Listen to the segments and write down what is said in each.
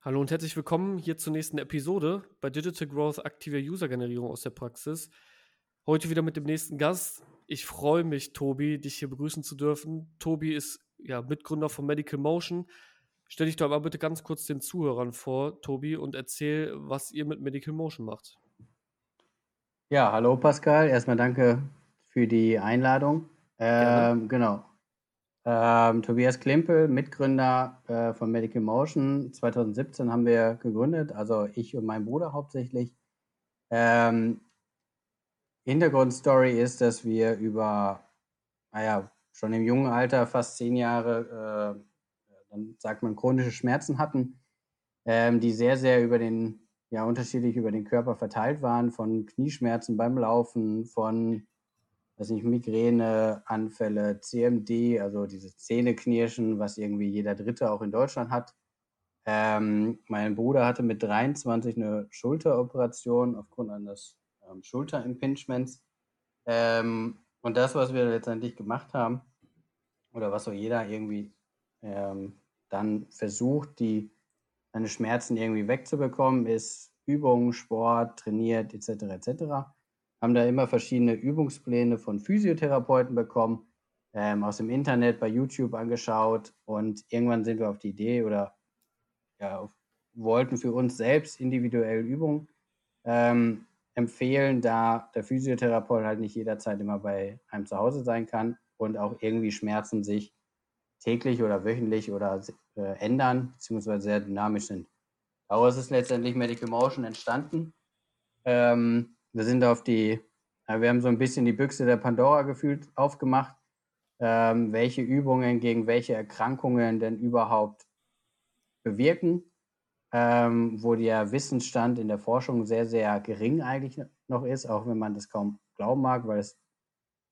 Hallo und herzlich willkommen hier zur nächsten Episode bei Digital Growth aktiver User-Generierung aus der Praxis. Heute wieder mit dem nächsten Gast. Ich freue mich, Tobi, dich hier begrüßen zu dürfen. Tobi ist ja Mitgründer von Medical Motion. Stell dich doch aber bitte ganz kurz den Zuhörern vor, Tobi, und erzähl, was ihr mit Medical Motion macht. Ja, hallo Pascal. Erstmal danke für die Einladung. Ähm, genau. Ähm, Tobias Klimpel, Mitgründer äh, von Medical Motion. 2017 haben wir gegründet, also ich und mein Bruder hauptsächlich. Ähm, Hintergrundstory ist, dass wir über, naja, schon im jungen Alter, fast zehn Jahre, äh, dann sagt man, chronische Schmerzen hatten, ähm, die sehr, sehr über den, ja, unterschiedlich über den Körper verteilt waren, von Knieschmerzen beim Laufen, von weiß nicht, Migräne, Anfälle, CMD, also dieses Zähneknirschen, was irgendwie jeder Dritte auch in Deutschland hat. Ähm, mein Bruder hatte mit 23 eine Schulteroperation aufgrund eines ähm, Schulterimpingements. Ähm, und das, was wir letztendlich gemacht haben, oder was so jeder irgendwie ähm, dann versucht, die seine Schmerzen irgendwie wegzubekommen, ist Übungen, Sport, trainiert etc. etc haben da immer verschiedene Übungspläne von Physiotherapeuten bekommen, ähm, aus dem Internet, bei YouTube angeschaut und irgendwann sind wir auf die Idee oder ja, auf, wollten für uns selbst individuell Übungen ähm, empfehlen, da der Physiotherapeut halt nicht jederzeit immer bei einem zu Hause sein kann und auch irgendwie Schmerzen sich täglich oder wöchentlich oder äh, ändern, beziehungsweise sehr dynamisch sind. Daraus ist letztendlich Medical Motion entstanden. Ähm, wir sind auf die, wir haben so ein bisschen die Büchse der Pandora gefühlt aufgemacht, ähm, welche Übungen gegen welche Erkrankungen denn überhaupt bewirken, ähm, wo der Wissensstand in der Forschung sehr, sehr gering eigentlich noch ist, auch wenn man das kaum glauben mag, weil es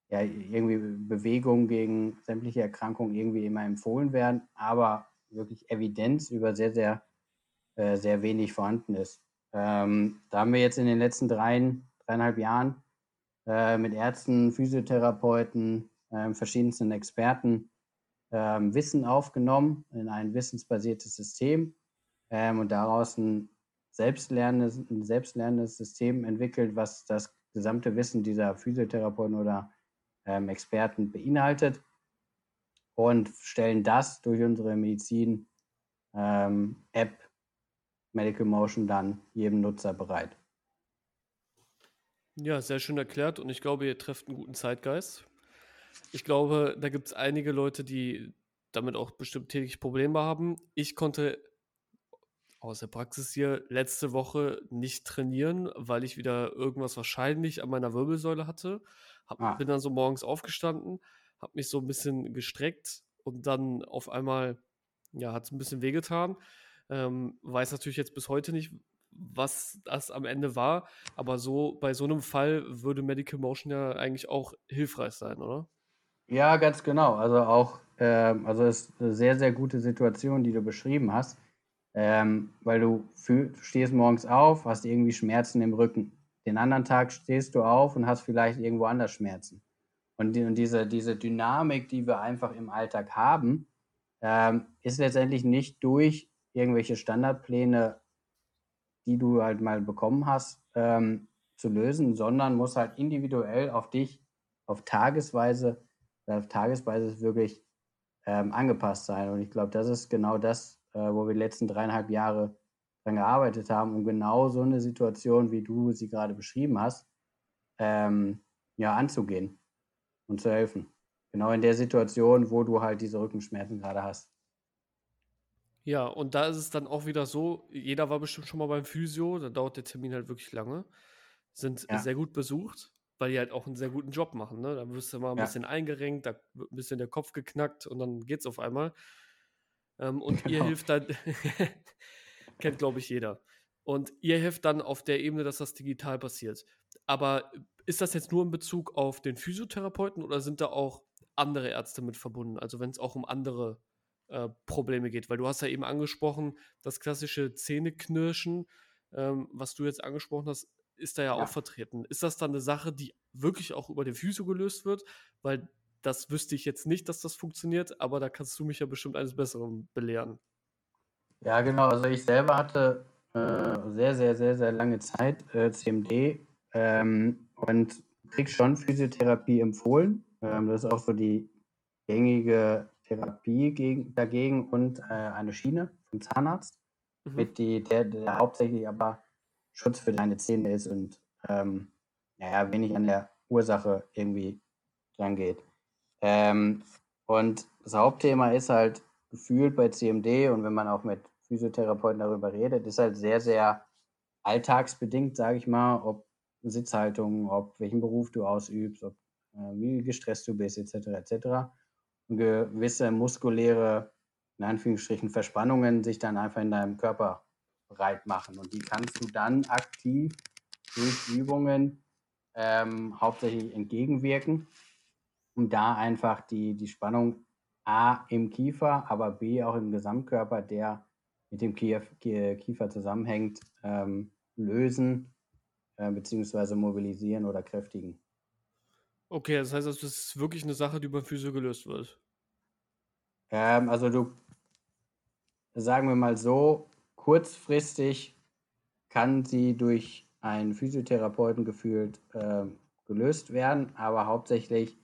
ja irgendwie Bewegungen gegen sämtliche Erkrankungen irgendwie immer empfohlen werden, aber wirklich Evidenz über sehr, sehr, äh, sehr wenig vorhanden ist. Ähm, da haben wir jetzt in den letzten drei, dreieinhalb Jahren äh, mit Ärzten, Physiotherapeuten, äh, verschiedensten Experten äh, Wissen aufgenommen in ein wissensbasiertes System ähm, und daraus ein selbstlernendes, ein selbstlernendes System entwickelt, was das gesamte Wissen dieser Physiotherapeuten oder ähm, Experten beinhaltet und stellen das durch unsere Medizin ähm, Medical Motion dann jedem Nutzer bereit. Ja, sehr schön erklärt und ich glaube, ihr trefft einen guten Zeitgeist. Ich glaube, da gibt es einige Leute, die damit auch bestimmt täglich Probleme haben. Ich konnte aus der Praxis hier letzte Woche nicht trainieren, weil ich wieder irgendwas wahrscheinlich an meiner Wirbelsäule hatte. Hab, ah. Bin dann so morgens aufgestanden, habe mich so ein bisschen gestreckt und dann auf einmal, ja, hat es ein bisschen wehgetan. Ähm, weiß natürlich jetzt bis heute nicht, was das am Ende war. Aber so bei so einem Fall würde Medical Motion ja eigentlich auch hilfreich sein, oder? Ja, ganz genau. Also auch, ähm, also es ist eine sehr, sehr gute Situation, die du beschrieben hast. Ähm, weil du, fühl, du stehst morgens auf, hast irgendwie Schmerzen im Rücken. Den anderen Tag stehst du auf und hast vielleicht irgendwo anders Schmerzen. Und, die, und diese, diese Dynamik, die wir einfach im Alltag haben, ähm, ist letztendlich nicht durch irgendwelche Standardpläne die du halt mal bekommen hast, ähm, zu lösen, sondern muss halt individuell auf dich, auf Tagesweise, auf Tagesweise wirklich ähm, angepasst sein. Und ich glaube, das ist genau das, äh, wo wir die letzten dreieinhalb Jahre dran gearbeitet haben, um genau so eine Situation, wie du sie gerade beschrieben hast, ähm, ja, anzugehen und zu helfen. Genau in der Situation, wo du halt diese Rückenschmerzen gerade hast. Ja, und da ist es dann auch wieder so, jeder war bestimmt schon mal beim Physio, da dauert der Termin halt wirklich lange, sind Ja. sehr gut besucht, weil die halt auch einen sehr guten Job machen, ne? Da wirst du mal ein Ja. bisschen eingerenkt, da wird ein bisschen der Kopf geknackt und dann geht's auf einmal. Ähm, und ihr Genau. hilft dann kennt, glaube ich, jeder. Und ihr hilft dann auf der Ebene, dass das digital passiert. Aber ist das jetzt nur in Bezug auf den Physiotherapeuten oder sind da auch andere Ärzte mit verbunden? Also wenn es auch um andere äh, Probleme geht. Weil du hast ja eben angesprochen, das klassische Zähneknirschen, ähm, was du jetzt angesprochen hast, ist da ja, ja, auch vertreten. Ist das dann eine Sache, die wirklich auch über den Physio gelöst wird? Weil das wüsste ich jetzt nicht, dass das funktioniert, aber da kannst du mich ja bestimmt eines Besseren belehren. Ja, genau. Also ich selber hatte äh, sehr, sehr, sehr, sehr lange Zeit äh, CMD ähm, und krieg schon Physiotherapie empfohlen. Ähm, das ist auch so die gängige Therapie gegen, dagegen und äh, eine Schiene vom Zahnarzt, mhm. mit die, der, der hauptsächlich aber Schutz für deine Zähne ist und ähm, naja, wenig an der Ursache irgendwie dran geht. Ähm, und das Hauptthema ist halt gefühlt bei CMD und wenn man auch mit Physiotherapeuten darüber redet, ist halt sehr, sehr alltagsbedingt, sage ich mal, ob Sitzhaltung, ob welchen Beruf du ausübst, ob äh, wie gestresst du bist, etc. etc. Gewisse muskuläre, in Anführungsstrichen, Verspannungen sich dann einfach in deinem Körper breit machen. Und die kannst du dann aktiv durch Übungen ähm, hauptsächlich entgegenwirken, um da einfach die, die Spannung A im Kiefer, aber B auch im Gesamtkörper, der mit dem Kiefer zusammenhängt, ähm, lösen äh, bzw. mobilisieren oder kräftigen. Okay, das heißt, also, das ist wirklich eine Sache, die beim Physio gelöst wird. Ähm, also du, sagen wir mal so, kurzfristig kann sie durch einen Physiotherapeuten gefühlt äh, gelöst werden, aber hauptsächlich,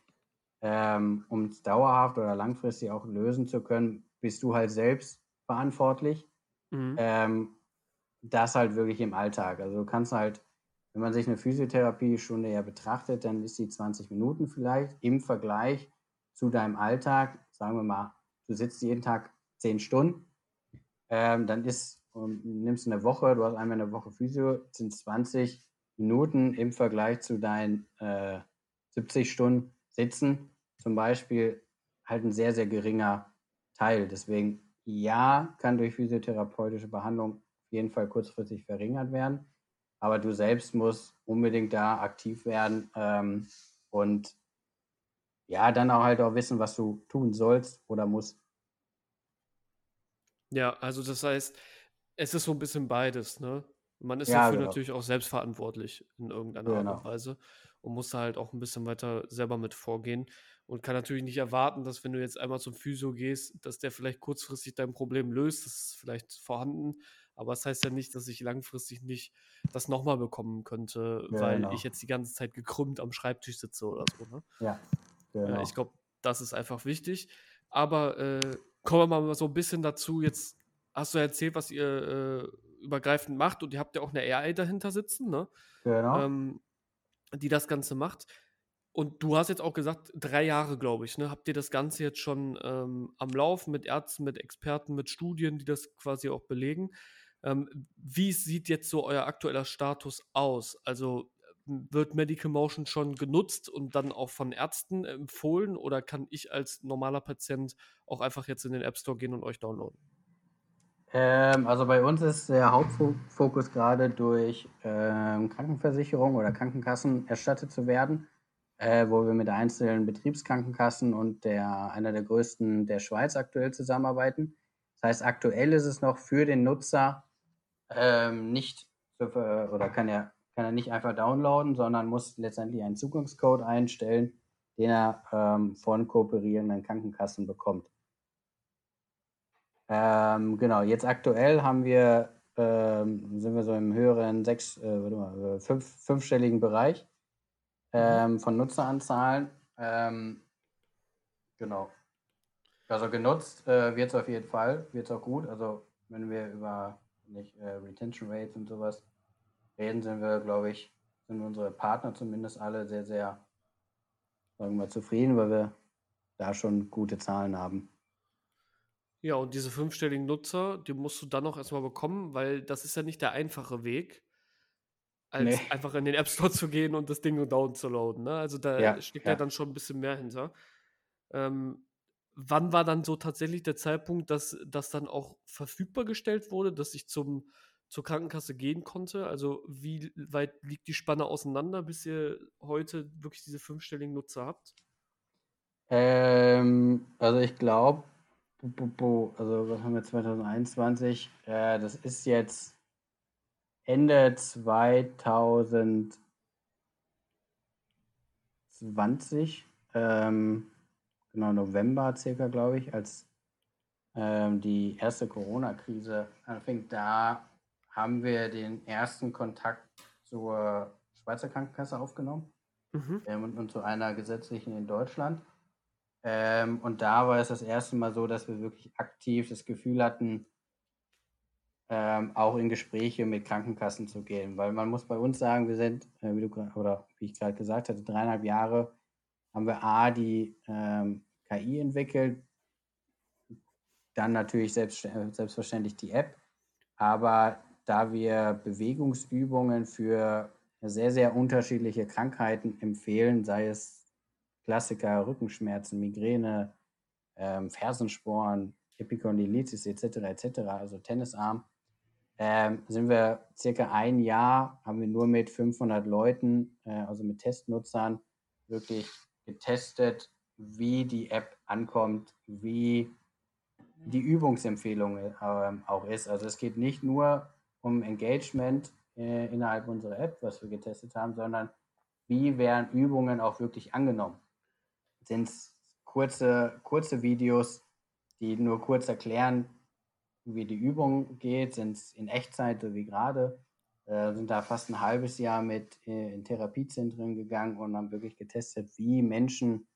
ähm, um es dauerhaft oder langfristig auch lösen zu können, bist du halt selbst verantwortlich. Mhm. Ähm, das halt wirklich im Alltag. Also du kannst halt, wenn man sich eine Physiotherapiestunde ja betrachtet, dann ist sie 20 Minuten vielleicht im Vergleich zu deinem Alltag. Sagen wir mal, du sitzt jeden Tag 10 Stunden, ähm, dann ist, und nimmst eine Woche, du hast einmal eine Woche Physio, sind 20 Minuten im Vergleich zu deinen äh, 70 Stunden Sitzen zum Beispiel halt ein sehr, sehr geringer Teil. Deswegen ja, kann durch physiotherapeutische Behandlung auf jeden Fall kurzfristig verringert werden. Aber du selbst musst unbedingt da aktiv werden ähm, und ja, dann auch halt auch wissen, was du tun sollst oder musst. Ja, also das heißt, es ist so ein bisschen beides, ne? Man ist ja, dafür genau. natürlich auch selbstverantwortlich in irgendeiner genau. Art und Weise und muss da halt auch ein bisschen weiter selber mit vorgehen und kann natürlich nicht erwarten, dass wenn du jetzt einmal zum Physio gehst, dass der vielleicht kurzfristig dein Problem löst. Das ist vielleicht vorhanden, aber das heißt ja nicht, dass ich langfristig nicht das nochmal bekommen könnte, ja, weil genau. ich jetzt die ganze Zeit gekrümmt am Schreibtisch sitze oder so. Ne? Ja, genau. ich glaube, das ist einfach wichtig. Aber äh, kommen wir mal so ein bisschen dazu. Jetzt hast du erzählt, was ihr äh, übergreifend macht und ihr habt ja auch eine AI dahinter sitzen, ne? Genau. Ähm, die das Ganze macht. Und du hast jetzt auch gesagt, drei Jahre, glaube ich, ne? Habt ihr das Ganze jetzt schon ähm, am Laufen mit Ärzten, mit Experten, mit Studien, die das quasi auch belegen? Ähm, wie sieht jetzt so euer aktueller Status aus? Also wird Medical Motion schon genutzt und dann auch von Ärzten empfohlen oder kann ich als normaler Patient auch einfach jetzt in den App Store gehen und euch downloaden? Ähm, also bei uns ist der Hauptfokus gerade durch ähm, Krankenversicherung oder Krankenkassen erstattet zu werden äh, wo wir mit einzelnen Betriebskrankenkassen und der, einer der größten der Schweiz aktuell zusammenarbeiten. Das heißt, aktuell ist es noch für den Nutzer ähm, nicht oder kann er, kann er nicht einfach downloaden, sondern muss letztendlich einen Zugangscode einstellen, den er ähm, von kooperierenden Krankenkassen bekommt. Ähm, genau, jetzt aktuell haben wir, ähm, sind wir so im höheren sechs, äh, mal, fünf, fünfstelligen Bereich Mhm. ähm, von Nutzeranzahlen. Ähm, genau. Also genutzt äh, wird es auf jeden Fall, wird es auch gut. Also wenn wir über nicht, äh, Retention Rates und sowas reden, sind wir, glaube ich, sind unsere Partner zumindest alle sehr, sehr, sagen wir mal, zufrieden, weil wir da schon gute Zahlen haben. Ja, und diese fünfstelligen Nutzer, die musst du dann noch erstmal bekommen, weil das ist ja nicht der einfache Weg als nee. einfach in den App Store zu gehen und das Ding down zu loaden. Ne? Also da ja, steckt ja. ja. dann schon ein bisschen mehr hinter. Ähm, wann war dann so tatsächlich der Zeitpunkt, dass das dann auch verfügbar gestellt wurde, dass ich zum, zur Krankenkasse gehen konnte? Also wie weit liegt die Spanne auseinander, bis ihr heute wirklich diese fünfstelligen Nutzer habt? Ähm, also ich glaube, also was haben wir 2021? Äh, das ist jetzt Ende 2020, ähm, genau November circa, glaube ich, als ähm, die erste Corona-Krise anfing, da haben wir den ersten Kontakt zur Schweizer Krankenkasse aufgenommen mhm. ähm, und, und, zu einer gesetzlichen in Deutschland. Ähm, und da war es das erste Mal so, dass wir wirklich aktiv das Gefühl hatten, ähm, auch in Gespräche mit Krankenkassen zu gehen. Weil man muss bei uns sagen, wir sind, äh, wie du oder wie ich gerade gesagt hatte, dreieinhalb Jahre haben wir A, die ähm, KI entwickelt, dann natürlich selbst, selbstverständlich die App, aber da wir Bewegungsübungen für sehr, sehr unterschiedliche Krankheiten empfehlen, sei es Klassiker, Rückenschmerzen, Migräne, ähm, Fersensporn, Epikondylitis etc. etc., also Tennisarm, ähm, sind wir circa ein Jahr, haben wir nur mit 500 Leuten, äh, also mit Testnutzern, wirklich getestet, wie die App ankommt, wie die Übungsempfehlung äh, auch ist. Also es geht nicht nur um Engagement äh, innerhalb unserer App, was wir getestet haben, sondern wie werden Übungen auch wirklich angenommen? Sind es kurze, kurze Videos, die nur kurz erklären, wie die Übung geht? Sind es in Echtzeit, so wie gerade? Äh, sind da fast ein halbes Jahr mit äh, in Therapiezentren gegangen und haben wirklich getestet, wie Menschen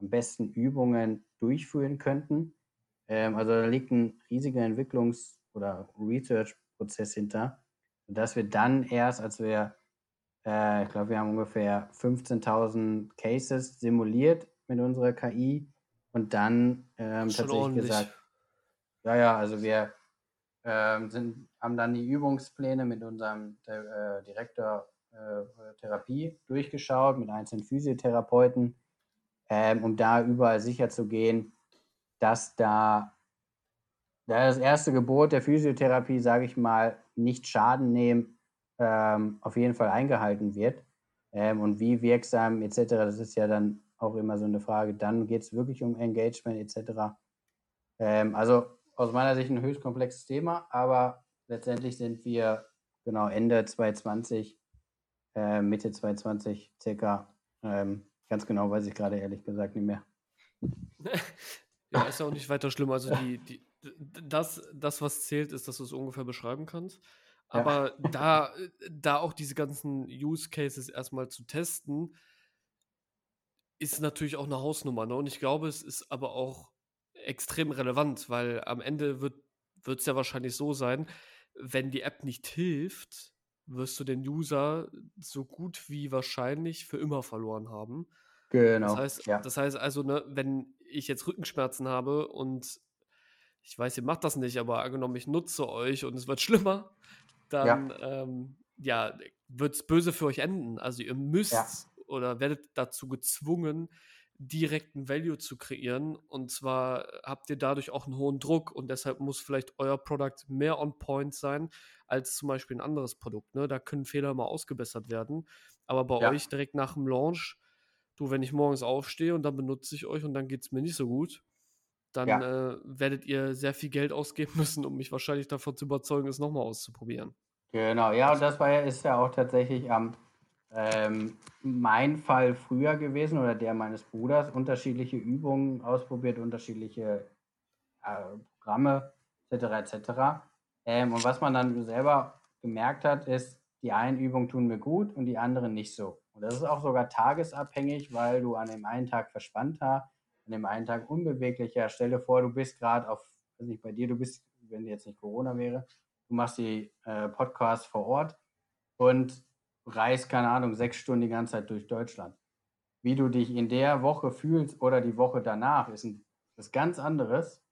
am besten Übungen durchführen könnten. Ähm, also da liegt ein riesiger Entwicklungs- oder Research-Prozess hinter. Und dass wir dann erst, als wir, äh, ich glaube, wir haben ungefähr 15.000 Cases simuliert mit unserer KI und dann ähm, tatsächlich ordentlich. gesagt, ja, ja, also wir ähm, sind, haben dann die Übungspläne mit unserem äh, Direktor äh, Therapie durchgeschaut, mit einzelnen Physiotherapeuten, ähm, um da überall sicher zu gehen, dass da, da das erste Gebot der Physiotherapie, sage ich mal, nicht Schaden nehmen, ähm, auf jeden Fall eingehalten wird. Ähm, und wie wirksam etc., das ist ja dann auch immer so eine Frage. Dann geht es wirklich um Engagement etc. Ähm, also aus meiner Sicht ein höchst komplexes Thema, aber letztendlich sind wir genau Ende 2020, äh, Mitte 2020 circa, ähm, ganz genau weiß ich gerade ehrlich gesagt nicht mehr. Ja, ist ja auch nicht weiter schlimm. Also die, die, das, das, was zählt, ist, dass du es ungefähr beschreiben kannst. Aber ja. da, da auch diese ganzen Use Cases erstmal zu testen, ist natürlich auch eine Hausnummer. Ne? Und ich glaube, es ist aber auch extrem relevant, weil am Ende wird es ja wahrscheinlich so sein, wenn die App nicht hilft, wirst du den User so gut wie wahrscheinlich für immer verloren haben. Genau. Das heißt, ja. das heißt also, ne, wenn ich jetzt Rückenschmerzen habe und ich weiß, ihr macht das nicht, aber angenommen, ich nutze euch und es wird schlimmer, dann ja, ähm, ja wird es böse für euch enden. Also ihr müsst ja. oder werdet dazu gezwungen, direkten Value zu kreieren. Und zwar habt ihr dadurch auch einen hohen Druck und deshalb muss vielleicht euer Produkt mehr on point sein als zum Beispiel ein anderes Produkt. Ne? Da können Fehler mal ausgebessert werden. Aber bei ja. euch direkt nach dem Launch du, wenn ich morgens aufstehe und dann benutze ich euch und dann geht es mir nicht so gut, dann ja. äh, werdet ihr sehr viel Geld ausgeben müssen, um mich wahrscheinlich davon zu überzeugen, es nochmal auszuprobieren. Genau, ja, und das war ja, ist ja auch tatsächlich am ähm, mein Fall früher gewesen oder der meines Bruders, unterschiedliche Übungen ausprobiert, unterschiedliche äh, Programme etc. etc. Ähm, und was man dann selber gemerkt hat, ist, die einen Übungen tun mir gut und die anderen nicht so. Und das ist auch sogar tagesabhängig, weil du an dem einen Tag verspannter, an dem einen Tag unbeweglicher. Stell dir vor, du bist gerade auf, weiß nicht, bei dir, du bist, wenn jetzt nicht Corona wäre, du machst die äh, Podcasts vor Ort und reist, keine Ahnung, sechs Stunden die ganze Zeit durch Deutschland. Wie du dich in der Woche fühlst oder die Woche danach, ist ein, ist ganz anderes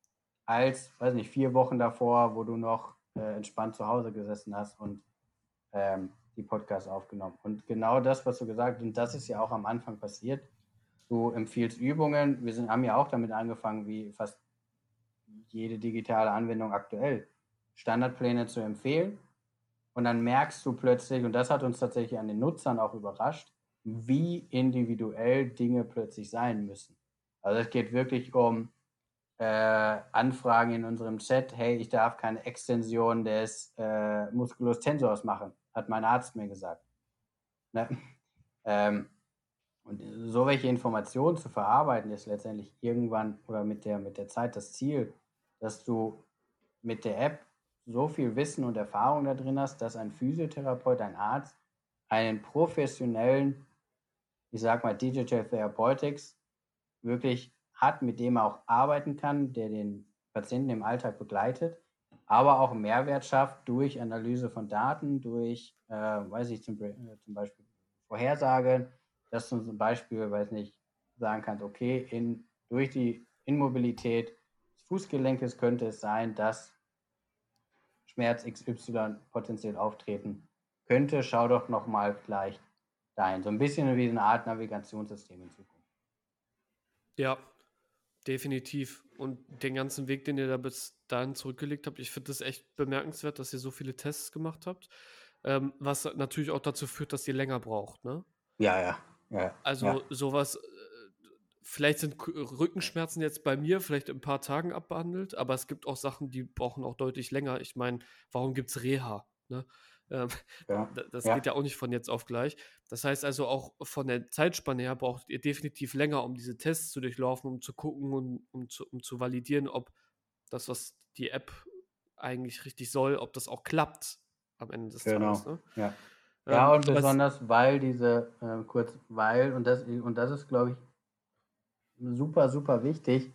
als, weiß nicht, vier Wochen davor, wo du noch äh, entspannt zu Hause gesessen hast und ähm, die Podcasts aufgenommen. Und genau das, was du gesagt hast, und das ist ja auch am Anfang passiert. Du empfiehlst Übungen. Wir sind, haben ja auch damit angefangen, wie fast jede digitale Anwendung aktuell, Standardpläne zu empfehlen. Und dann merkst du plötzlich, und das hat uns tatsächlich an den Nutzern auch überrascht, wie individuell Dinge plötzlich sein müssen. Also es geht wirklich um äh, Anfragen in unserem Chat, hey, ich darf keine Extension des äh, Musculus tensors machen hat mein Arzt mir gesagt. Ne? Ähm, und so welche Informationen zu verarbeiten, ist letztendlich irgendwann oder mit der, mit der Zeit das Ziel, dass du mit der App so viel Wissen und Erfahrung da drin hast, dass ein Physiotherapeut, ein Arzt einen professionellen, ich sag mal, Digital Therapeutics wirklich hat, mit dem er auch arbeiten kann, der den Patienten im Alltag begleitet, aber auch Mehrwert schafft durch Analyse von Daten, durch, äh, weiß ich, zum, äh, zum Beispiel Vorhersage, dass du zum Beispiel, weiß nicht, sagen kannst, okay, in, durch die Immobilität des Fußgelenkes könnte es sein, dass Schmerz XY potenziell auftreten könnte. Schau doch nochmal vielleicht dahin. So ein bisschen wie eine Art Navigationssystem in Zukunft. Ja, definitiv. Und den ganzen Weg, den ihr da bis dahin zurückgelegt habt, ich finde das echt bemerkenswert, dass ihr so viele Tests gemacht habt. Ähm, was natürlich auch dazu führt, dass ihr länger braucht, ne? Ja, ja. ja also ja. sowas, vielleicht sind Rückenschmerzen jetzt bei mir vielleicht in ein paar Tagen abbehandelt, aber es gibt auch Sachen, die brauchen auch deutlich länger. Ich meine, warum gibt es Reha? Ne? Ähm, ja, das ja. geht ja auch nicht von jetzt auf gleich. Das heißt also auch von der Zeitspanne her braucht ihr definitiv länger, um diese Tests zu durchlaufen, um zu gucken und um zu, um zu validieren, ob das, was die App eigentlich richtig soll, ob das auch klappt am Ende des genau. Tages. Ne? Ja. Ähm, ja, und besonders, weil diese, äh, kurz, weil, und das, und das ist, glaube ich, super, super wichtig,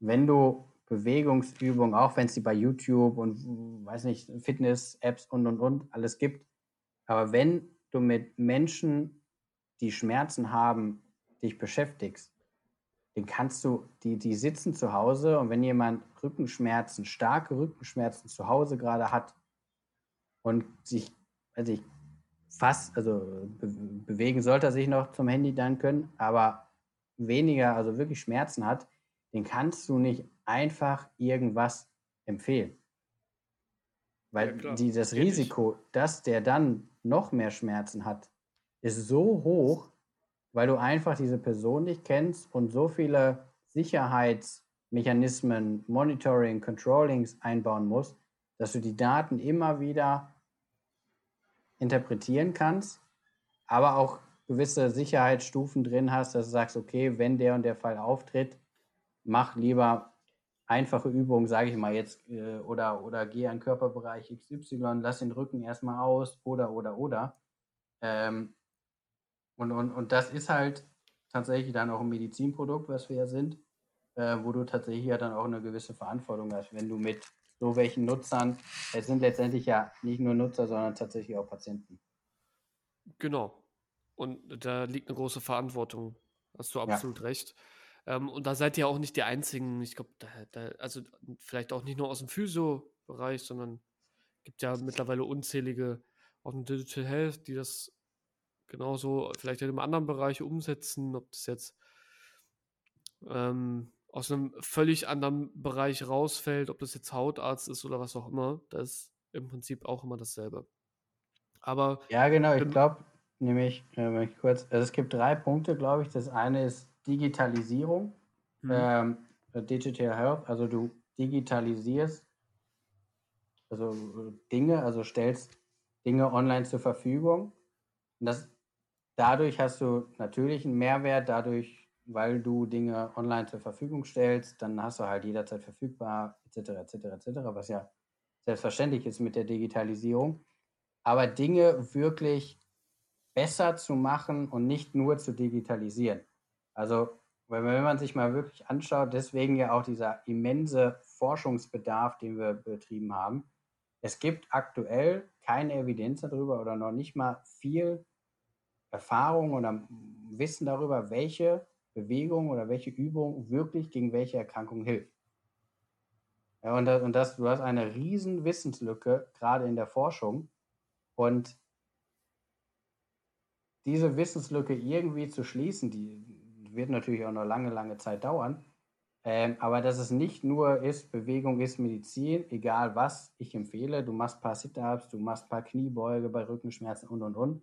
wenn du Bewegungsübungen, auch wenn es die bei YouTube und weiß nicht, Fitness-Apps und und und alles gibt. Aber wenn du mit Menschen, die Schmerzen haben, dich beschäftigst, dann kannst du, die, die sitzen zu Hause und wenn jemand Rückenschmerzen, starke Rückenschmerzen zu Hause gerade hat und sich, also ich fast, also be bewegen sollte er sich noch zum Handy dann können, aber weniger, also wirklich Schmerzen hat, den kannst du nicht einfach irgendwas empfehlen. Weil ja, die, das Risiko, dass der dann noch mehr Schmerzen hat, ist so hoch, weil du einfach diese Person nicht kennst und so viele Sicherheitsmechanismen, Monitoring, Controllings einbauen musst, dass du die Daten immer wieder interpretieren kannst, aber auch gewisse Sicherheitsstufen drin hast, dass du sagst, okay, wenn der und der Fall auftritt, mach lieber einfache Übungen, sage ich mal jetzt, äh, oder, oder geh an Körperbereich XY, lass den Rücken erstmal aus, oder, oder, oder. Ähm, und, und, und das ist halt tatsächlich dann auch ein Medizinprodukt, was wir ja sind, äh, wo du tatsächlich ja dann auch eine gewisse Verantwortung hast, wenn du mit so welchen Nutzern, es sind letztendlich ja nicht nur Nutzer, sondern tatsächlich auch Patienten. Genau. Und da liegt eine große Verantwortung. Hast du absolut ja. recht. Ähm, und da seid ihr auch nicht die Einzigen. Ich glaube, da, da, also vielleicht auch nicht nur aus dem Physio-Bereich, sondern gibt ja mittlerweile unzählige aus dem Digital Health, die das genauso vielleicht in einem anderen Bereich umsetzen, ob das jetzt ähm, aus einem völlig anderen Bereich rausfällt, ob das jetzt Hautarzt ist oder was auch immer, das ist im Prinzip auch immer dasselbe. Aber ja, genau, ich glaube, nämlich, äh, kurz, also es gibt drei Punkte, glaube ich. Das eine ist Digitalisierung, mhm. ähm, Digital Health, also du digitalisierst also Dinge, also stellst Dinge online zur Verfügung. Und das, dadurch hast du natürlich einen Mehrwert, dadurch, weil du Dinge online zur Verfügung stellst, dann hast du halt jederzeit verfügbar, etc., etc., etc., was ja selbstverständlich ist mit der Digitalisierung. Aber Dinge wirklich besser zu machen und nicht nur zu digitalisieren. Also, wenn man sich mal wirklich anschaut, deswegen ja auch dieser immense Forschungsbedarf, den wir betrieben haben. Es gibt aktuell keine Evidenz darüber oder noch nicht mal viel Erfahrung oder Wissen darüber, welche Bewegung oder welche Übung wirklich gegen welche Erkrankung hilft. Ja, und, das, und das, du hast eine riesen Wissenslücke, gerade in der Forschung. Und diese Wissenslücke irgendwie zu schließen, die wird natürlich auch noch lange, lange Zeit dauern. Ähm, aber dass es nicht nur ist, Bewegung ist Medizin, egal was ich empfehle, du machst ein paar Sit-Ups, du machst ein paar Kniebeuge bei Rückenschmerzen und und und,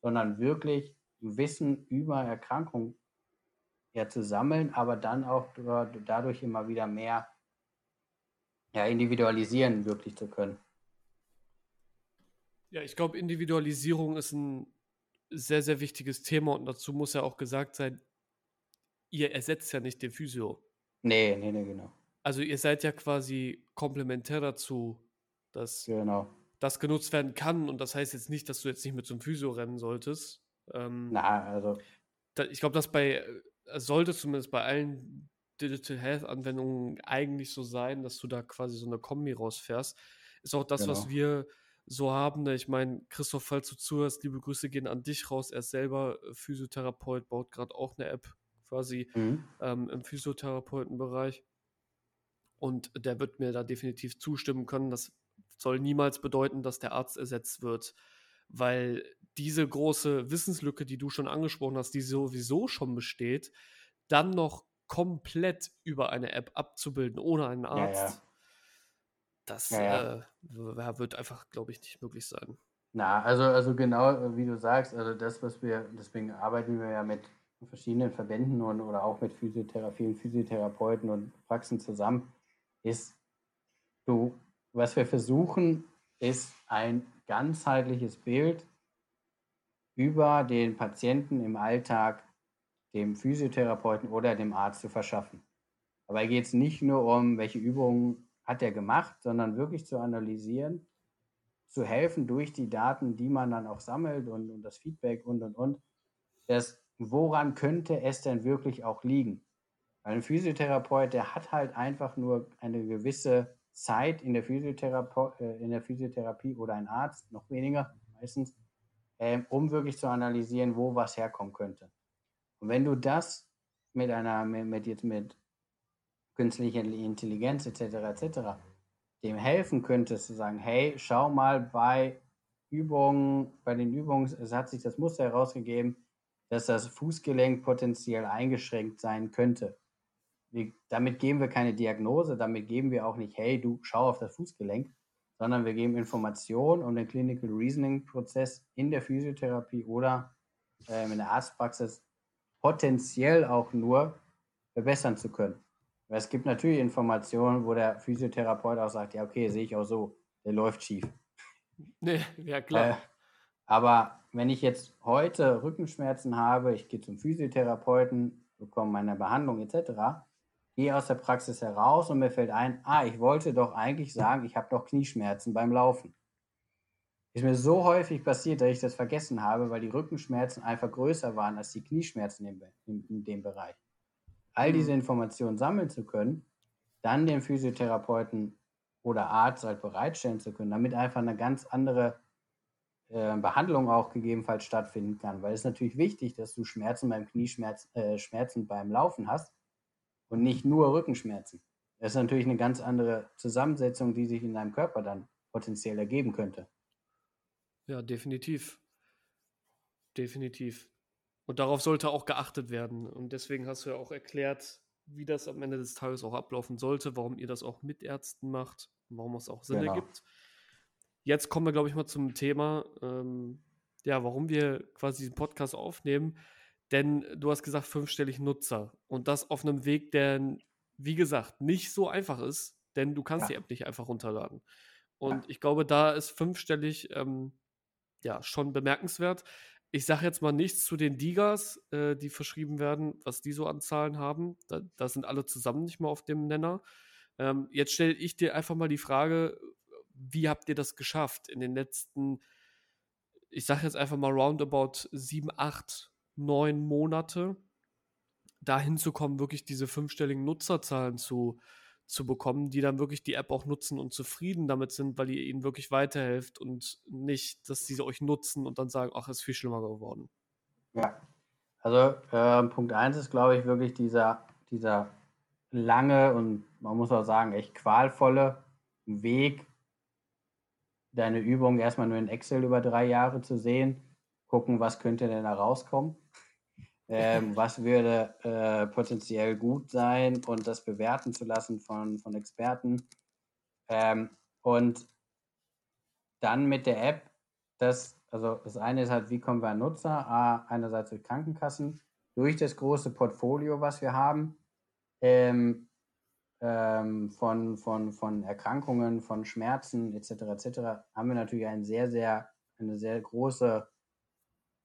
sondern wirklich Wissen über Erkrankungen ja, zu sammeln, aber dann auch dadurch immer wieder mehr ja, individualisieren wirklich zu können. Ja, ich glaube, Individualisierung ist ein sehr, sehr wichtiges Thema und dazu muss ja auch gesagt sein, ihr ersetzt ja nicht den Physio. Nee, nee, nee, genau. Also ihr seid ja quasi komplementär dazu, dass Genau. das genutzt werden kann. Und das heißt jetzt nicht, dass du jetzt nicht mit einem Physio rennen solltest. Ähm, Na, also da, ich glaube, das bei, äh, sollte zumindest bei allen Digital Health Anwendungen eigentlich so sein, dass du da quasi so eine Kombi rausfährst. Ist auch das, was genau. wir so haben. Ne? Ich meine, Christoph, falls du zuhörst, liebe Grüße gehen an dich raus. Er ist selber äh, Physiotherapeut, baut gerade auch eine App quasi Mhm. ähm, im Physiotherapeutenbereich. Und der wird mir da definitiv zustimmen können. Das soll niemals bedeuten, dass der Arzt ersetzt wird, weil diese große Wissenslücke, die du schon angesprochen hast, die sowieso schon besteht, dann noch komplett über eine App abzubilden, ohne einen Ja, Arzt, ja. Das Ja, äh, wird einfach, glaube ich, nicht möglich sein. Na, also, also genau äh, wie du sagst, also das, was wir, deswegen arbeiten wir ja mit verschiedenen Verbänden und oder auch mit Physiotherapie und Physiotherapeuten und Praxen zusammen, ist du, was wir versuchen, ist ein ganzheitliches Bild über den Patienten im Alltag dem Physiotherapeuten oder dem Arzt zu verschaffen. Dabei geht es nicht nur um, welche Übungen hat er gemacht, sondern wirklich zu analysieren, zu helfen durch die Daten, die man dann auch sammelt und, und das Feedback und und und, dass, woran könnte es denn wirklich auch liegen? Weil ein Physiotherapeut, der hat halt einfach nur eine gewisse Zeit in der, Physiotherape äh, in der Physiotherapie oder ein Arzt, noch weniger meistens, ähm, um wirklich zu analysieren, wo was herkommen könnte. Und wenn du das mit einer, mit, mit jetzt mit künstlicher Intelligenz etc. etc. dem helfen könntest, zu sagen, hey, schau mal bei Übungen, bei den Übungen, es hat sich das Muster herausgegeben, dass das Fußgelenk potenziell eingeschränkt sein könnte. Wir, damit geben wir keine Diagnose, damit geben wir auch nicht, hey, du schau auf das Fußgelenk, sondern wir geben Informationen, um den Clinical Reasoning Prozess in der Physiotherapie oder äh, in der Arztpraxis potenziell auch nur verbessern zu können. Weil es gibt natürlich Informationen, wo der Physiotherapeut auch sagt, ja, okay, sehe ich auch so, der läuft schief. Nee, ja klar. Äh, aber wenn ich jetzt heute Rückenschmerzen habe, ich gehe zum Physiotherapeuten, bekomme meine Behandlung etc., gehe aus der Praxis heraus und mir fällt ein, ah, ich wollte doch eigentlich sagen, ich habe doch Knieschmerzen beim Laufen. Ist mir so häufig passiert, dass ich das vergessen habe, weil die Rückenschmerzen einfach größer waren als die Knieschmerzen in, in, in dem Bereich. All Mhm. diese Informationen sammeln zu können, dann den Physiotherapeuten oder Arzt halt bereitstellen zu können, damit einfach eine ganz andere äh, Behandlung auch gegebenenfalls stattfinden kann. Weil es ist natürlich wichtig, dass du Schmerzen beim Knieschmerzen äh, Schmerzen beim Laufen hast und nicht nur Rückenschmerzen. Das ist natürlich eine ganz andere Zusammensetzung, die sich in deinem Körper dann potenziell ergeben könnte. Ja, definitiv. Definitiv. Und darauf sollte auch geachtet werden. Und deswegen hast du ja auch erklärt, wie das am Ende des Tages auch ablaufen sollte, warum ihr das auch mit Ärzten macht, warum es auch Sinn Genau. ergibt. Jetzt kommen wir, glaube ich, mal zum Thema, ähm, ja, warum wir quasi diesen Podcast aufnehmen. Denn du hast gesagt, fünfstellig Nutzer. Und das auf einem Weg, der, wie gesagt, nicht so einfach ist, denn du kannst Ja. die App nicht einfach runterladen. Und ich glaube, da ist fünfstellig ähm, ja schon bemerkenswert. Ich sage jetzt mal nichts zu den Digas, äh, die verschrieben werden, was die so an Zahlen haben. Da, da sind alle zusammen nicht mehr auf dem Nenner. Ähm, jetzt stelle ich dir einfach mal die Frage, wie habt ihr das geschafft in den letzten, ich sage jetzt einfach mal roundabout sieben, acht, neun Monate, da hinzukommen, wirklich diese fünfstelligen Nutzerzahlen zu, zu bekommen, die dann wirklich die App auch nutzen und zufrieden damit sind, weil ihr ihnen wirklich weiterhelft und nicht, dass sie euch nutzen und dann sagen, ach, ist viel schlimmer geworden. Ja, also äh, Punkt 1 ist, glaube ich, wirklich dieser, dieser lange und man muss auch sagen, echt qualvolle Weg, deine Übung erstmal nur in Excel über drei Jahre zu sehen, gucken, was könnte denn da rauskommen, ähm, was würde äh, potenziell gut sein und das bewerten zu lassen von, von Experten. Ähm, und dann mit der App, das, also das eine ist halt, wie kommen wir an Nutzer? A, einerseits durch Krankenkassen, durch das große Portfolio, was wir haben, ähm, ähm, von, von, von Erkrankungen, von Schmerzen etc. etc. haben wir natürlich ein sehr, sehr, eine sehr große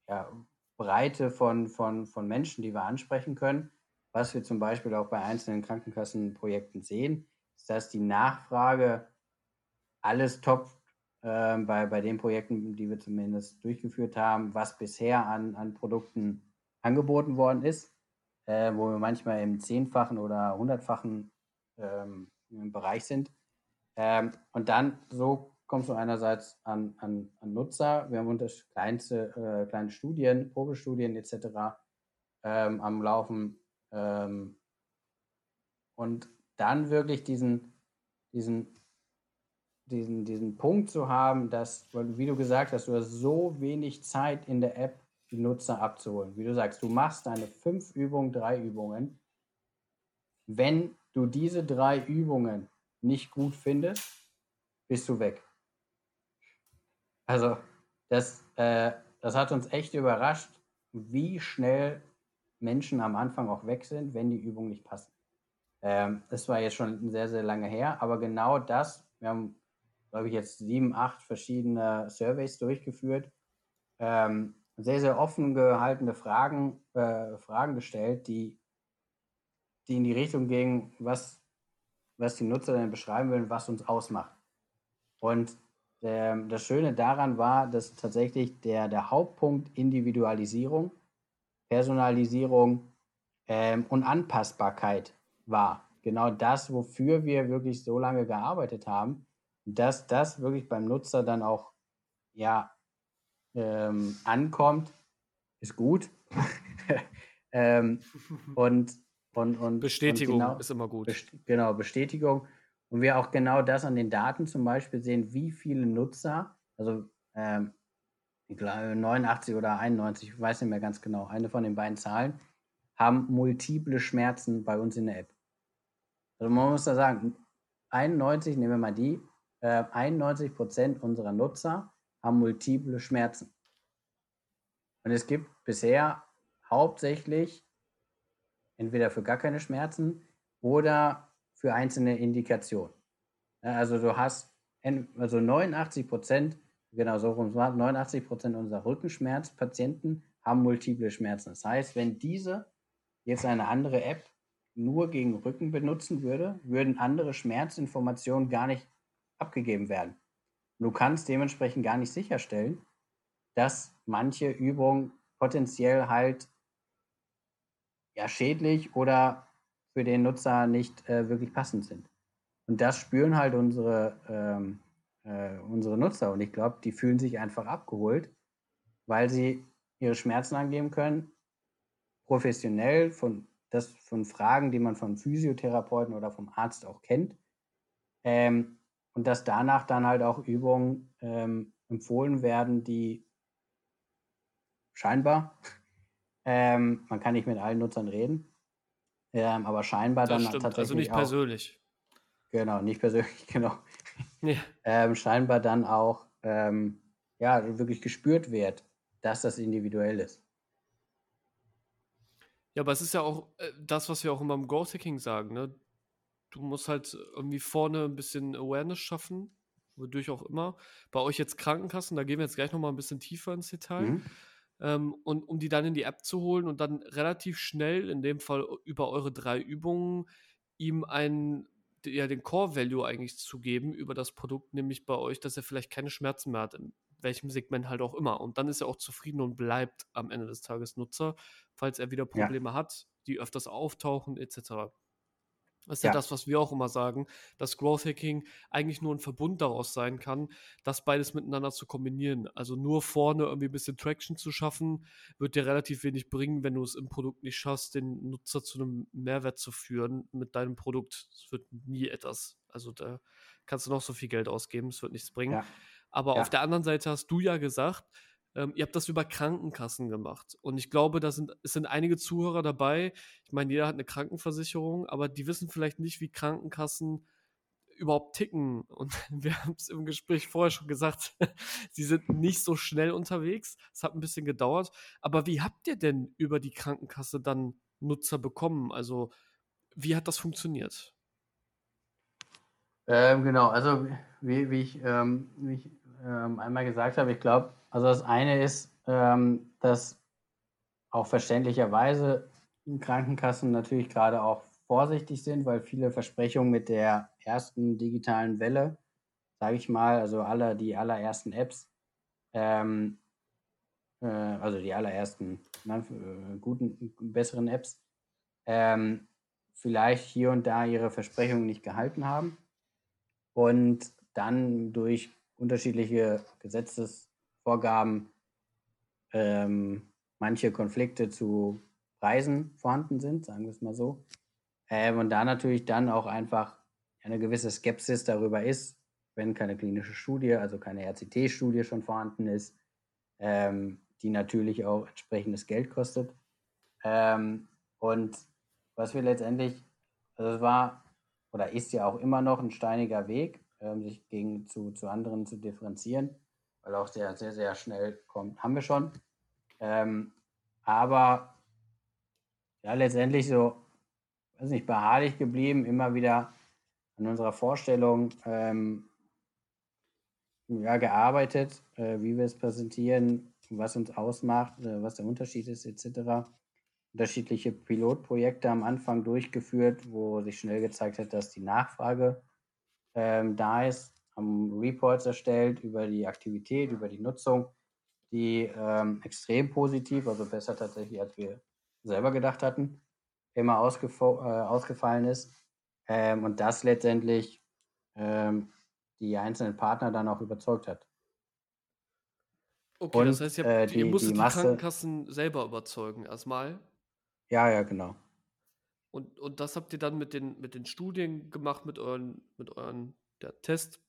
ja, Breite von, von, von Menschen, die wir ansprechen können. was wir zum Beispiel auch bei einzelnen Krankenkassenprojekten sehen, ist, dass die Nachfrage alles top äh, bei, bei den Projekten, die wir zumindest durchgeführt haben, was bisher an, an Produkten angeboten worden ist, äh, wo wir manchmal im zehnfachen oder hundertfachen ähm, Bereich sind. Ähm, und dann so kommst du einerseits an, an, an Nutzer. Wir haben unter kleinste, äh, kleine Studien, Probestudien etc. Ähm, am Laufen. Ähm, und dann wirklich diesen, diesen, diesen, diesen Punkt zu haben, dass, wie du gesagt hast, du hast so wenig Zeit in der App, die Nutzer abzuholen. Wie du sagst, du machst deine fünf Übungen, drei Übungen. Wenn du diese drei Übungen nicht gut findest, bist du weg. Also, das, äh, das hat uns echt überrascht, wie schnell Menschen am Anfang auch weg sind, wenn die Übungen nicht passen. Ähm, das war jetzt schon sehr, sehr lange her, aber genau das, wir haben, glaube ich, jetzt sieben, acht verschiedene Surveys durchgeführt, ähm, sehr, sehr offen gehaltene Fragen, äh, Fragen gestellt, die, die in die Richtung gingen, was, was die Nutzer denn beschreiben würden, was uns ausmacht. Und der, das Schöne daran war, dass tatsächlich der, der Hauptpunkt Individualisierung, Personalisierung ähm, und Anpassbarkeit war. Genau das, wofür wir wirklich so lange gearbeitet haben, dass das wirklich beim Nutzer dann auch ja, ähm, ankommt, ist gut. ähm, und, und, und, Bestätigung und genau, ist immer gut. Best, genau, Bestätigung. Und wir auch genau das an den Daten zum Beispiel sehen, wie viele Nutzer, also ähm, ich glaube 89 oder 91, ich weiß nicht mehr ganz genau, eine von den beiden Zahlen, haben multiple Schmerzen bei uns in der App. Also man muss da sagen, 91, nehmen wir mal die, äh, 91 Prozent unserer Nutzer haben multiple Schmerzen. Und es gibt bisher hauptsächlich entweder für gar keine Schmerzen oder für einzelne Indikationen. Also du hast also 89 Prozent, genau so rum, 89 Prozent unserer Rückenschmerzpatienten haben multiple Schmerzen. Das heißt, wenn diese jetzt eine andere App nur gegen Rücken benutzen würde, würden andere Schmerzinformationen gar nicht abgegeben werden. Du kannst dementsprechend gar nicht sicherstellen, dass manche Übungen potenziell halt ja schädlich oder für den Nutzer nicht äh, wirklich passend sind. Und das spüren halt unsere, ähm, äh, unsere Nutzer. Und ich glaube, die fühlen sich einfach abgeholt, weil sie ihre Schmerzen angeben können, professionell von, das, von Fragen, die man vom Physiotherapeuten oder vom Arzt auch kennt. Ähm, und dass danach dann halt auch Übungen ähm, empfohlen werden, die scheinbar, ähm, man kann nicht mit allen Nutzern reden, ähm, aber scheinbar das dann stimmt. tatsächlich. Also nicht auch, persönlich. Genau, nicht persönlich, genau. Ja. Ähm, scheinbar dann auch ähm, ja, wirklich gespürt wird, dass das individuell ist. Ja, aber es ist ja auch äh, das, was wir auch immer im Growth Hacking sagen. Ne? Du musst halt irgendwie vorne ein bisschen Awareness schaffen, wodurch auch immer. Bei euch jetzt Krankenkassen, da gehen wir jetzt gleich nochmal ein bisschen tiefer ins Detail. Mhm. Ähm, und um die dann in die App zu holen und dann relativ schnell, in dem Fall über eure drei Übungen, ihm einen, ja, den Core-Value eigentlich zu geben über das Produkt, nämlich bei euch, dass er vielleicht keine Schmerzen mehr hat, in welchem Segment halt auch immer. Und dann ist er auch zufrieden und bleibt am Ende des Tages Nutzer, falls er wieder Probleme ja. hat, die öfters auftauchen, etc. Das ist ja. ja. das, was wir auch immer sagen, dass Growth Hacking eigentlich nur ein Verbund daraus sein kann, das beides miteinander zu kombinieren. Also nur vorne irgendwie ein bisschen Traction zu schaffen, wird dir relativ wenig bringen, wenn du es im Produkt nicht schaffst, den Nutzer zu einem Mehrwert zu führen mit deinem Produkt. Es wird nie etwas. Also da kannst du noch so viel Geld ausgeben, es wird nichts bringen. Ja. Aber ja. auf der anderen Seite hast du ja gesagt, ähm, ihr habt das über Krankenkassen gemacht. Und ich glaube, da sind, es sind einige Zuhörer dabei. Ich meine, jeder hat eine Krankenversicherung, aber die wissen vielleicht nicht, wie Krankenkassen überhaupt ticken. Und wir haben es im Gespräch vorher schon gesagt, sie sind nicht so schnell unterwegs. Es hat ein bisschen gedauert. Aber wie habt ihr denn über die Krankenkasse dann Nutzer bekommen? Also, wie hat das funktioniert? Ähm, genau, also wie, wie ich, ähm, wie ich ähm, einmal gesagt habe, ich glaube, also das eine ist, ähm, dass auch verständlicherweise Krankenkassen natürlich gerade auch vorsichtig sind, weil viele Versprechungen mit der ersten digitalen Welle, sage ich mal, also alle die allerersten Apps, ähm, äh, also die allerersten ne, äh, guten, besseren Apps, ähm, vielleicht hier und da ihre Versprechungen nicht gehalten haben. Und dann durch unterschiedliche Gesetzesvorgaben ähm, manche Konflikte zu Preisen vorhanden sind, sagen wir es mal so. Ähm, und da natürlich dann auch einfach eine gewisse Skepsis darüber ist, wenn keine klinische Studie, also keine RCT-Studie schon vorhanden ist, ähm, die natürlich auch entsprechendes Geld kostet. Ähm, und was wir letztendlich, also es war oder ist ja auch immer noch ein steiniger Weg, ähm, sich gegen zu, zu anderen zu differenzieren, weil auch sehr, sehr, sehr schnell kommt, haben wir schon. Ähm, aber ja, letztendlich so, weiß nicht, beharrlich geblieben, immer wieder an unserer Vorstellung ähm, ja, gearbeitet, äh, wie wir es präsentieren, was uns ausmacht, äh, was der Unterschied ist, etc. Unterschiedliche Pilotprojekte am Anfang durchgeführt, wo sich schnell gezeigt hat, dass die Nachfrage ähm, da ist, haben Reports erstellt über die Aktivität, über die Nutzung, die ähm, extrem positiv, also besser tatsächlich, als wir selber gedacht hatten, immer äh, ausgefallen ist. Ähm, und das letztendlich ähm, die einzelnen Partner dann auch überzeugt hat. Okay, und, das heißt, ihr, äh, die, ihr musstet die, die Masse, Krankenkassen selber überzeugen erstmal. Ja, ja, genau. Und, und das habt ihr dann mit den, mit den Studien gemacht, mit euren, mit euren der Test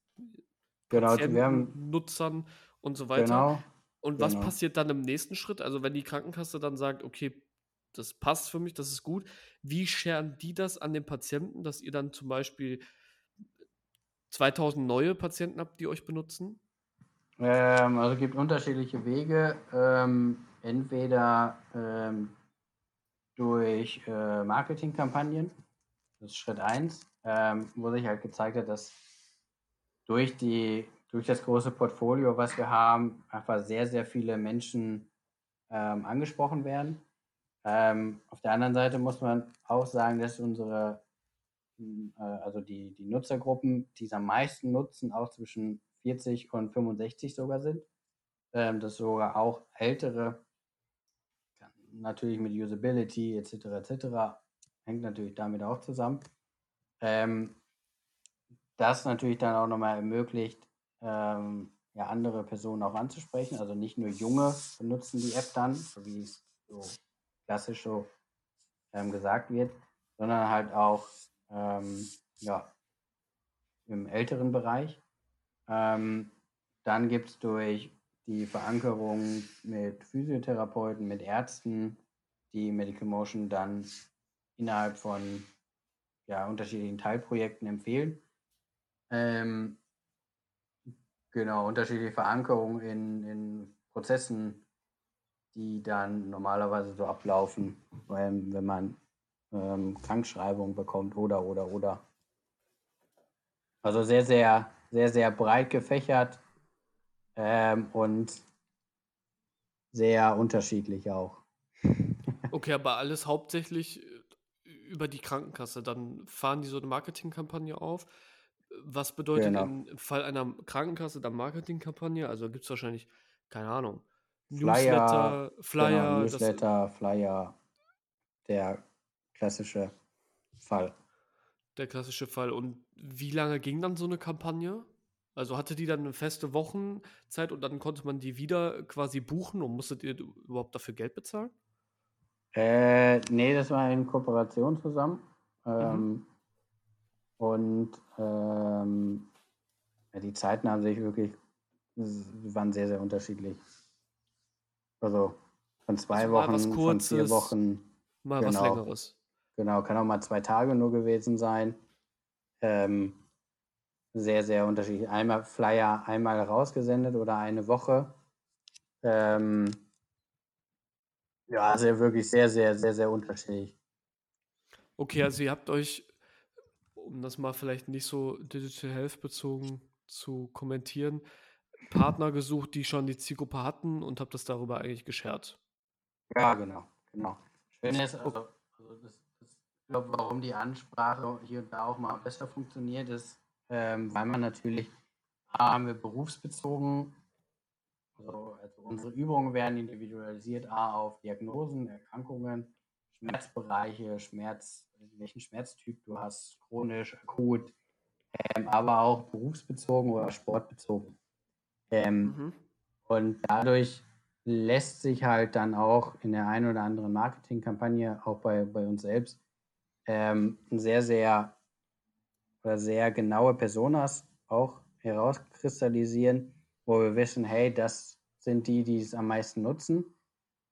genau, wir haben, Nutzern und so weiter. Genau, und was genau. passiert dann im nächsten Schritt? Also wenn die Krankenkasse dann sagt, okay, das passt für mich, das ist gut, wie scheren die das an den Patienten, dass ihr dann zum Beispiel 2000 neue Patienten habt, die euch benutzen? Ähm, also es gibt unterschiedliche Wege. Ähm, entweder ähm, durch äh, Marketingkampagnen, das ist Schritt 1, ähm, wo sich halt gezeigt hat, dass durch, die, durch das große Portfolio, was wir haben, einfach sehr, sehr viele Menschen ähm, angesprochen werden. Ähm, auf der anderen Seite muss man auch sagen, dass unsere, äh, also die, die Nutzergruppen, die es am meisten nutzen, auch zwischen 40 und 65 sogar sind. Ähm, dass sogar auch ältere, natürlich mit Usability etc. etc. hängt natürlich damit auch zusammen. Ähm, das natürlich dann auch nochmal ermöglicht, ähm, ja, andere Personen auch anzusprechen. Also nicht nur Junge benutzen die App dann, so wie es so klassisch so ähm, gesagt wird, sondern halt auch ähm, ja, im älteren Bereich. Ähm, dann gibt es durch die Verankerung mit Physiotherapeuten, mit Ärzten, die Medical Motion dann innerhalb von ja, unterschiedlichen Teilprojekten empfehlen. Ähm, genau, unterschiedliche Verankerungen in, in Prozessen, die dann normalerweise so ablaufen, wenn, wenn man ähm, Krankschreibung bekommt oder, oder, oder. Also sehr, sehr, sehr, sehr breit gefächert ähm, und sehr unterschiedlich auch. Okay, aber alles hauptsächlich äh, über die Krankenkasse. Dann fahren die so eine Marketingkampagne auf. Was bedeutet genau. im Fall einer Krankenkasse dann Marketingkampagne? Also gibt es wahrscheinlich, keine Ahnung, Flyer, Newsletter, Flyer. Genau, Newsletter, das, Flyer, der klassische Fall. Der klassische Fall. Und wie lange ging dann so eine Kampagne? Also hatte die dann eine feste Wochenzeit und dann konnte man die wieder quasi buchen und musstet ihr überhaupt dafür Geld bezahlen? Äh, nee, das war in Kooperation zusammen. Ähm, mhm. Und ähm, die Zeiten haben sich wirklich, waren sehr, sehr unterschiedlich. Also von zwei also Wochen, kurzes, von vier Wochen. Mal genau, was Längeres. Genau, kann auch mal zwei Tage nur gewesen sein. Ähm, sehr, sehr unterschiedlich. Einmal Flyer einmal rausgesendet oder eine Woche. Ähm, ja, also wirklich sehr, sehr, sehr, sehr unterschiedlich. Okay, also ihr habt euch um das mal vielleicht nicht so Digital Health bezogen zu kommentieren, Partner gesucht, die schon die Zielgruppe hatten und habe das darüber eigentlich geschert. Ja, genau, genau. Schön ist, also Also das, das, ich glaube, warum die Ansprache hier und da auch mal besser funktioniert, ist, ähm, weil man natürlich, A, haben wir berufsbezogen, also, also unsere Übungen werden individualisiert, A, auf Diagnosen, Erkrankungen, Schmerzbereiche, Schmerz, welchen Schmerztyp du hast, chronisch, akut, ähm, aber auch berufsbezogen oder sportbezogen. Ähm, mhm. Und dadurch lässt sich halt dann auch in der einen oder anderen Marketingkampagne, auch bei, bei uns selbst, ähm, sehr, sehr oder sehr genaue Personas auch herauskristallisieren, wo wir wissen, hey, das sind die, die es am meisten nutzen.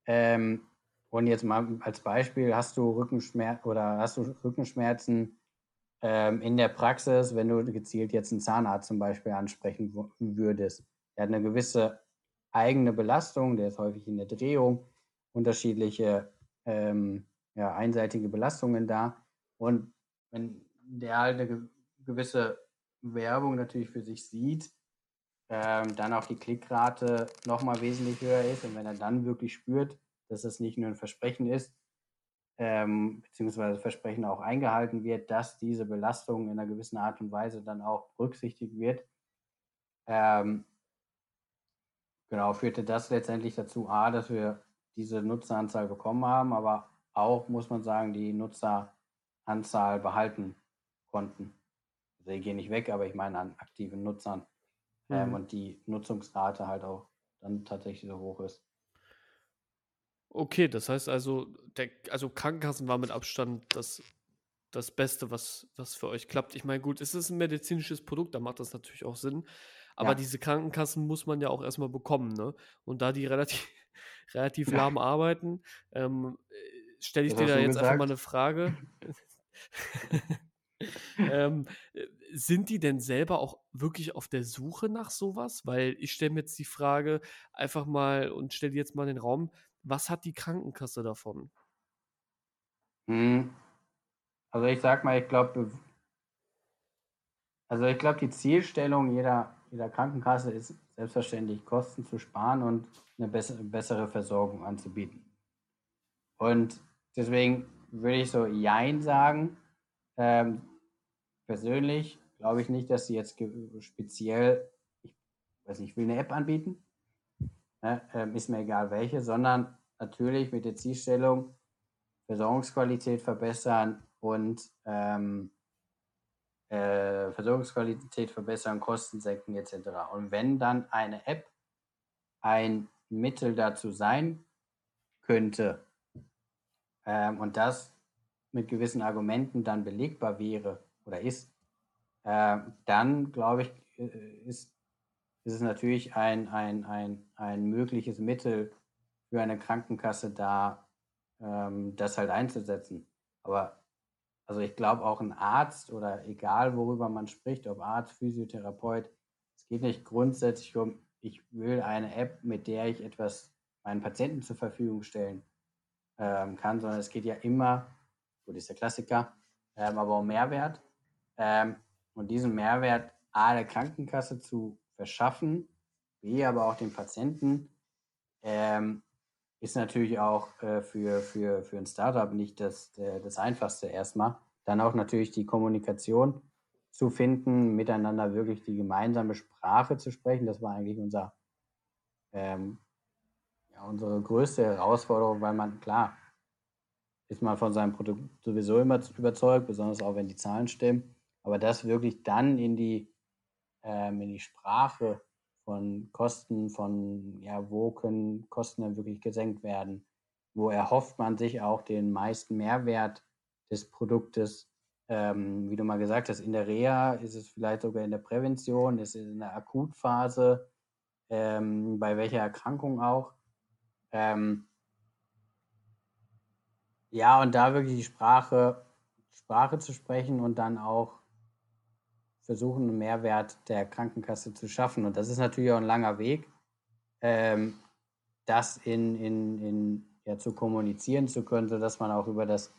Ähm, und jetzt mal als Beispiel, hast du Rückenschmerzen oder hast du Rückenschmerzen ähm, in der Praxis, wenn du gezielt jetzt einen Zahnarzt zum Beispiel ansprechen würdest? Er hat eine gewisse eigene Belastung, der ist häufig in der Drehung, unterschiedliche ähm, ja, einseitige Belastungen da. Und wenn der halt eine gewisse Werbung natürlich für sich sieht, ähm, dann auch die Klickrate nochmal wesentlich höher ist und wenn er dann wirklich spürt, dass es nicht nur ein Versprechen ist, ähm, beziehungsweise Versprechen auch eingehalten wird, dass diese Belastung in einer gewissen Art und Weise dann auch berücksichtigt wird, ähm, genau, führte das letztendlich dazu, A, dass wir diese Nutzeranzahl bekommen haben, aber auch, muss man sagen, die Nutzeranzahl behalten konnten. Die gehen nicht weg, aber ich meine an aktiven Nutzern. Ähm, mhm. und die Nutzungsrate halt auch dann tatsächlich so hoch ist. Okay, das heißt also, der, also Krankenkassen war mit Abstand das, das Beste, was, was für euch klappt. Ich meine, gut, es ist ein medizinisches Produkt, da macht das natürlich auch Sinn. Aber ja. diese Krankenkassen muss man ja auch erstmal bekommen, ne? Und da die relativ, relativ ja. lahm arbeiten, ähm, äh, stelle ich dir da jetzt gesagt? einfach mal eine Frage. ähm, äh, sind die denn selber auch wirklich auf der Suche nach sowas? Weil ich stelle mir jetzt die Frage einfach mal und stelle jetzt mal in den Raum, was hat die Krankenkasse davon? Hm. Also ich sag mal, ich glaube, also ich glaube, die Zielstellung jeder jeder Krankenkasse ist selbstverständlich, Kosten zu sparen und eine bessere Versorgung anzubieten. Und deswegen würde ich so Jein sagen. Ähm, persönlich glaube ich nicht, dass sie jetzt speziell, ich weiß nicht, ich will eine App anbieten, ne, ähm, ist mir egal welche, sondern natürlich mit der Zielstellung Versorgungsqualität verbessern und ähm, äh, Versorgungsqualität verbessern, Kosten senken etc. Und wenn dann eine App ein Mittel dazu sein könnte ähm, und das mit gewissen Argumenten dann belegbar wäre oder ist, äh, dann glaube ich, äh, ist, ist es natürlich ein, ein, ein, ein mögliches Mittel für eine Krankenkasse da, ähm, das halt einzusetzen. Aber also ich glaube auch ein Arzt oder egal worüber man spricht, ob Arzt, Physiotherapeut, es geht nicht grundsätzlich um, ich will eine App, mit der ich etwas meinen Patienten zur Verfügung stellen ähm, kann, sondern es geht ja immer, gut, ist der Klassiker, ähm, aber um Mehrwert. Ähm, und diesen Mehrwert A der Krankenkasse zu verschaffen, B aber auch den Patienten, ähm, ist natürlich auch äh, für, für, für ein Startup nicht das, der, das Einfachste erstmal. Dann auch natürlich die Kommunikation zu finden, miteinander wirklich die gemeinsame Sprache zu sprechen. Das war eigentlich unser, ähm, ja, unsere größte Herausforderung, weil man, klar, ist man von seinem Produkt sowieso immer überzeugt, besonders auch wenn die Zahlen stimmen. Aber das wirklich dann in die, ähm, in die Sprache von Kosten, von ja, wo können Kosten dann wirklich gesenkt werden? Wo erhofft man sich auch den meisten Mehrwert des Produktes? Ähm, wie du mal gesagt hast, in der Reha ist es vielleicht sogar in der Prävention, ist es in der Akutphase, ähm, bei welcher Erkrankung auch. Ähm, ja, und da wirklich die Sprache, Sprache zu sprechen und dann auch versuchen, einen Mehrwert der Krankenkasse zu schaffen. Und das ist natürlich auch ein langer Weg, ähm, das in, in, in, ja, zu kommunizieren zu können, sodass man auch über das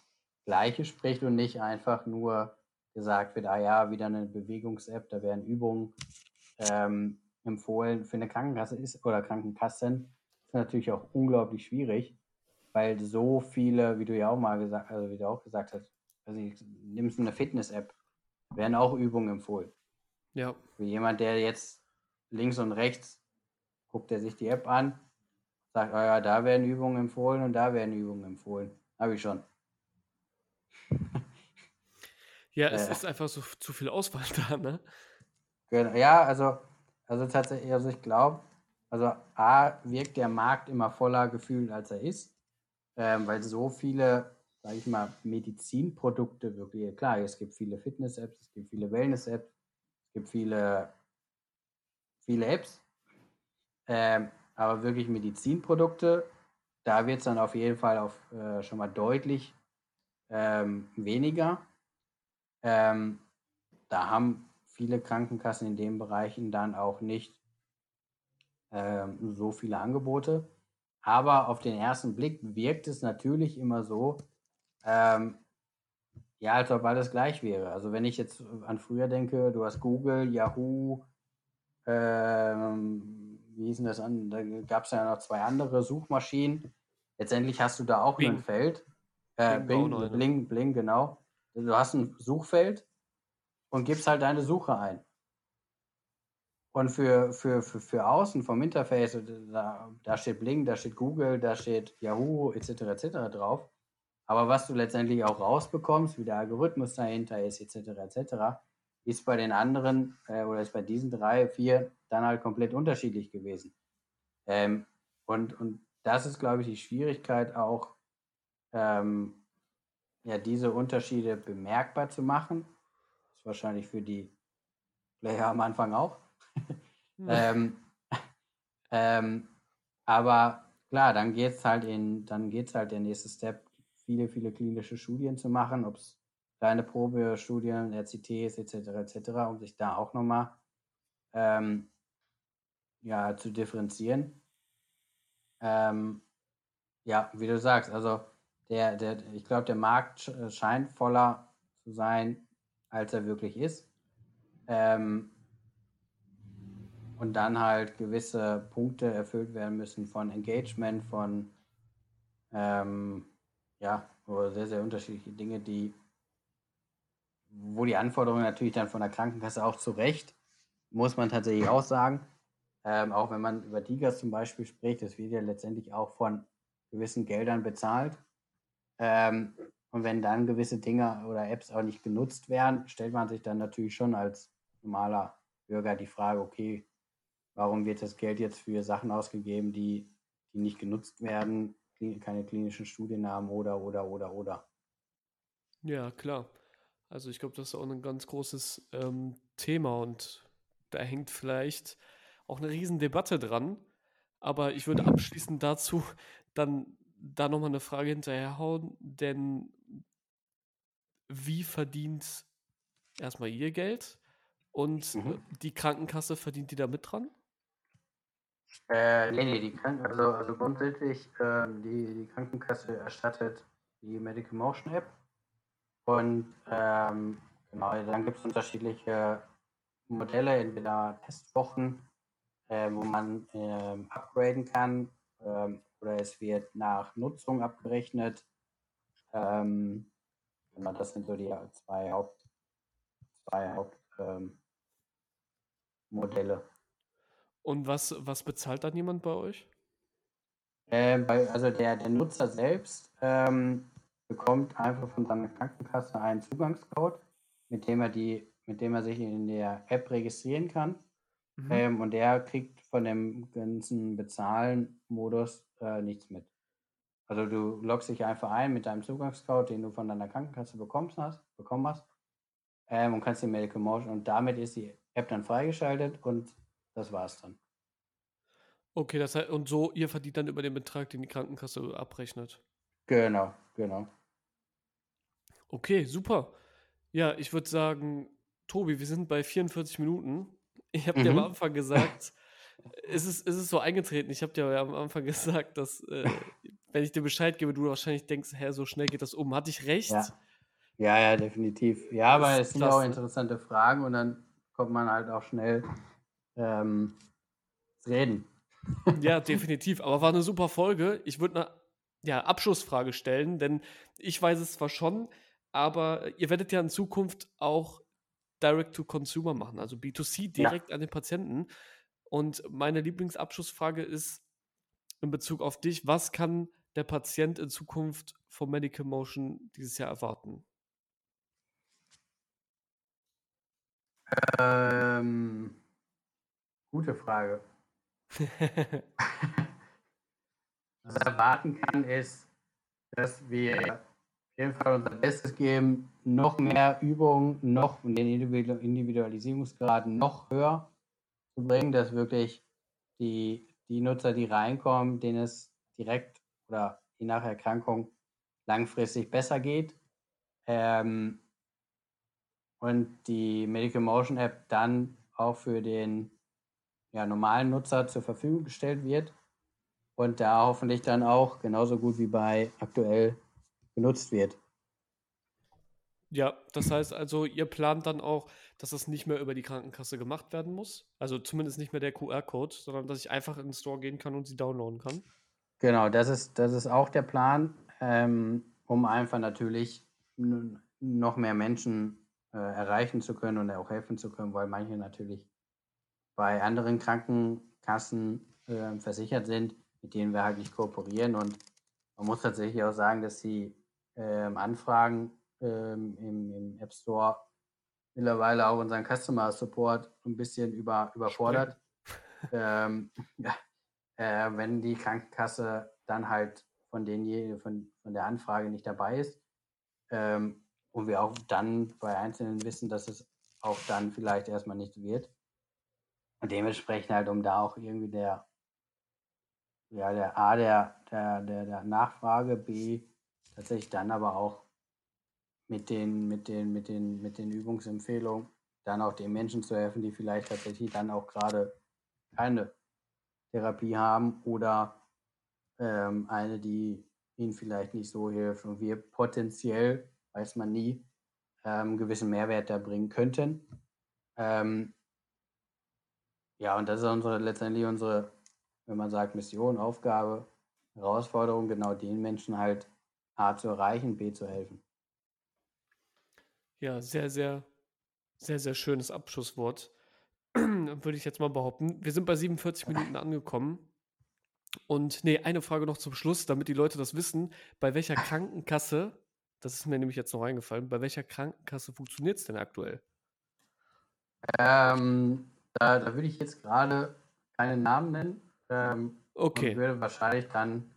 Gleiche spricht und nicht einfach nur gesagt wird, ah ja, wieder eine Bewegungs-App, da werden Übungen ähm, empfohlen für eine Krankenkasse ist oder Krankenkassen. Ist natürlich auch unglaublich schwierig, weil so viele, wie du ja auch mal gesagt, also wie du auch gesagt hast, also ich, nimmst eine Fitness-App, werden auch Übungen empfohlen. Ja. Für jemand, der jetzt links und rechts guckt er sich die App an, sagt, oh ja, da werden Übungen empfohlen und da werden Übungen empfohlen. Habe ich schon. ja, es äh, ist einfach so zu viel Auswahl da, ne? Ja, also, also tatsächlich, also ich glaube, also A, wirkt der Markt immer voller gefühlt, als er ist, ähm, weil so viele, sage ich mal, Medizinprodukte wirklich, klar, es gibt viele Fitness-Apps, es gibt viele Wellness-Apps, es gibt viele, viele Apps, ähm, aber wirklich Medizinprodukte, da wird es dann auf jeden Fall auf, äh, schon mal deutlich ähm, weniger. Ähm, da haben viele Krankenkassen in den Bereichen dann auch nicht ähm, so viele Angebote. Aber auf den ersten Blick wirkt es natürlich immer so, ähm, ja, als ob alles gleich wäre. Also wenn ich jetzt an früher denke, du hast Google, Yahoo, ähm, wie hießen das an? Da gab es ja noch zwei andere Suchmaschinen. Letztendlich hast du da auch Bing. ein Feld. Äh, Bing, Bing, Bling, Bling, genau. Du hast ein Suchfeld und gibst halt deine Suche ein. Und für, für, für, für außen vom Interface, da, da steht Bling, da steht Google, da steht Yahoo etc. etc. drauf. Aber was du letztendlich auch rausbekommst, wie der Algorithmus dahinter ist, etc. etc., ist bei den anderen äh, oder ist bei diesen drei, vier dann halt komplett unterschiedlich gewesen. Ähm, und, und das ist, glaube ich, die Schwierigkeit auch, ähm, ja, diese Unterschiede bemerkbar zu machen. Das ist wahrscheinlich für die Player am Anfang auch. Ähm, ähm, aber klar, dann geht es halt geht's halt der nächste Step, viele, viele klinische Studien zu machen, ob es kleine Probestudien, RCTs etc. etc., um sich da auch nochmal ähm, ja, zu differenzieren. Ähm, ja, wie du sagst, also der, der, ich glaube, der Markt scheint voller zu sein, als er wirklich ist. Ähm, und dann halt gewisse Punkte erfüllt werden müssen von Engagement, von ähm, ja, sehr, sehr unterschiedliche Dinge, die, wo die Anforderungen natürlich dann von der Krankenkasse auch zu Recht, muss man tatsächlich auch sagen, ähm, auch wenn man über Digas zum Beispiel spricht, das wird ja letztendlich auch von gewissen Geldern bezahlt. Ähm, und wenn dann gewisse Dinge oder Apps auch nicht genutzt werden, stellt man sich dann natürlich schon als normaler Bürger die Frage, okay, warum wird das Geld jetzt für Sachen ausgegeben, die, die nicht genutzt werden, keine klinischen Studien haben oder, oder, oder, oder. Ja, klar. Also ich glaube, das ist auch ein ganz großes ähm, Thema und da hängt vielleicht auch eine Riesendebatte dran. Aber ich würde abschließend dazu dann da nochmal eine Frage hinterherhauen, denn wie verdient erstmal ihr Geld und mhm. die Krankenkasse verdient die da mit dran? Äh, nee, nee, die Kranken also, also grundsätzlich, äh, die, die Krankenkasse erstattet die Medical Motion App. Und ähm, genau, dann gibt es unterschiedliche Modelle, entweder Testwochen, äh, wo man äh, upgraden kann, ähm, oder es wird nach Nutzung abgerechnet. Ähm, genau, das sind so die zwei Haupt, zwei Hauptmodelle. Und was, was bezahlt dann jemand bei euch? Äh, bei, also der, der Nutzer selbst ähm, bekommt einfach von seiner Krankenkasse einen Zugangscode, mit dem er die, mit dem er sich in der App registrieren kann. Mhm. Ähm, und der kriegt von dem ganzen Bezahlen-Modus äh, nichts mit. Also du loggst dich einfach ein mit deinem Zugangscode, den du von deiner Krankenkasse bekommst hast, bekommen hast, ähm, und kannst die Medical Motion und damit ist die App dann freigeschaltet und das war's dann. Okay, das heißt, und so, ihr verdient dann über den Betrag, den die Krankenkasse abrechnet. Genau, genau. Okay, super. Ja, ich würde sagen, Tobi, wir sind bei 44 Minuten. Ich habe mhm. dir am Anfang gesagt, es ist, es ist so eingetreten. Ich habe dir ja am Anfang gesagt, dass, äh, wenn ich dir Bescheid gebe, du wahrscheinlich denkst, hä, so schnell geht das um. Hatte ich recht? Ja, ja, ja definitiv. Ja, aber es sind ja auch interessante Fragen und dann kommt man halt auch schnell ähm, reden. Ja, definitiv. Aber war eine super Folge. Ich würde ja, Abschlussfrage stellen, denn ich weiß es zwar schon, aber ihr werdet ja in Zukunft auch Direct-to-Consumer machen, also B2C direkt ja. an den Patienten. Und meine Lieblingsabschlussfrage ist in Bezug auf dich, was kann der Patient in Zukunft vom Medical Motion dieses Jahr erwarten? Ähm, gute Frage. Was er erwarten kann, ist, dass wir auf jeden Fall unser Bestes geben, noch mehr Übungen, noch den Individualisierungsgrad noch höher zu bringen, dass wirklich die, die Nutzer, die reinkommen, denen es direkt oder je nach Erkrankung langfristig besser geht. Ähm, und die Medical Motion App dann auch für den ja, normalen Nutzer zur Verfügung gestellt wird und da hoffentlich dann auch genauso gut wie bei aktuell genutzt wird. Ja, das heißt also, ihr plant dann auch, dass das nicht mehr über die Krankenkasse gemacht werden muss. Also zumindest nicht mehr der QR-Code, sondern dass ich einfach in den Store gehen kann und sie downloaden kann. Genau, das ist, das ist auch der Plan, ähm, um einfach natürlich noch mehr Menschen äh, erreichen zu können und auch helfen zu können, weil manche natürlich bei anderen Krankenkassen äh, versichert sind, mit denen wir halt nicht kooperieren. Und man muss tatsächlich auch sagen, dass die ähm, Anfragen ähm, im, im, App Store mittlerweile auch unseren Customer Support ein bisschen über, überfordert. ähm, ja, äh, wenn die Krankenkasse dann halt von, den, von, von der Anfrage nicht dabei ist. Ähm, und wir auch dann bei Einzelnen wissen, dass es auch dann vielleicht erstmal nicht wird. Und dementsprechend halt, um da auch irgendwie der, ja, der A, der, der, der, der Nachfrage, B, tatsächlich dann aber auch mit den, mit den, mit den, mit den Übungsempfehlungen dann auch den Menschen zu helfen, die vielleicht tatsächlich dann auch gerade keine Therapie haben oder ähm, eine, die ihnen vielleicht nicht so hilft und wir potenziell, weiß man nie, ähm, gewissen Mehrwert da bringen könnten. Ähm, ja, und das ist unsere, letztendlich unsere, wenn man sagt, Mission, Aufgabe, Herausforderung, genau den Menschen halt A zu erreichen, B zu helfen. Ja, sehr, sehr, sehr, sehr schönes Abschlusswort, würde ich jetzt mal behaupten. Wir sind bei 47 Minuten angekommen. Und nee, eine Frage noch zum Schluss, damit die Leute das wissen. Bei welcher Krankenkasse, das ist mir nämlich jetzt noch eingefallen, bei welcher Krankenkasse funktioniert es denn aktuell? Ähm, da, da würde ich jetzt gerade keinen Namen nennen. Ähm, okay. Und würde wahrscheinlich dann,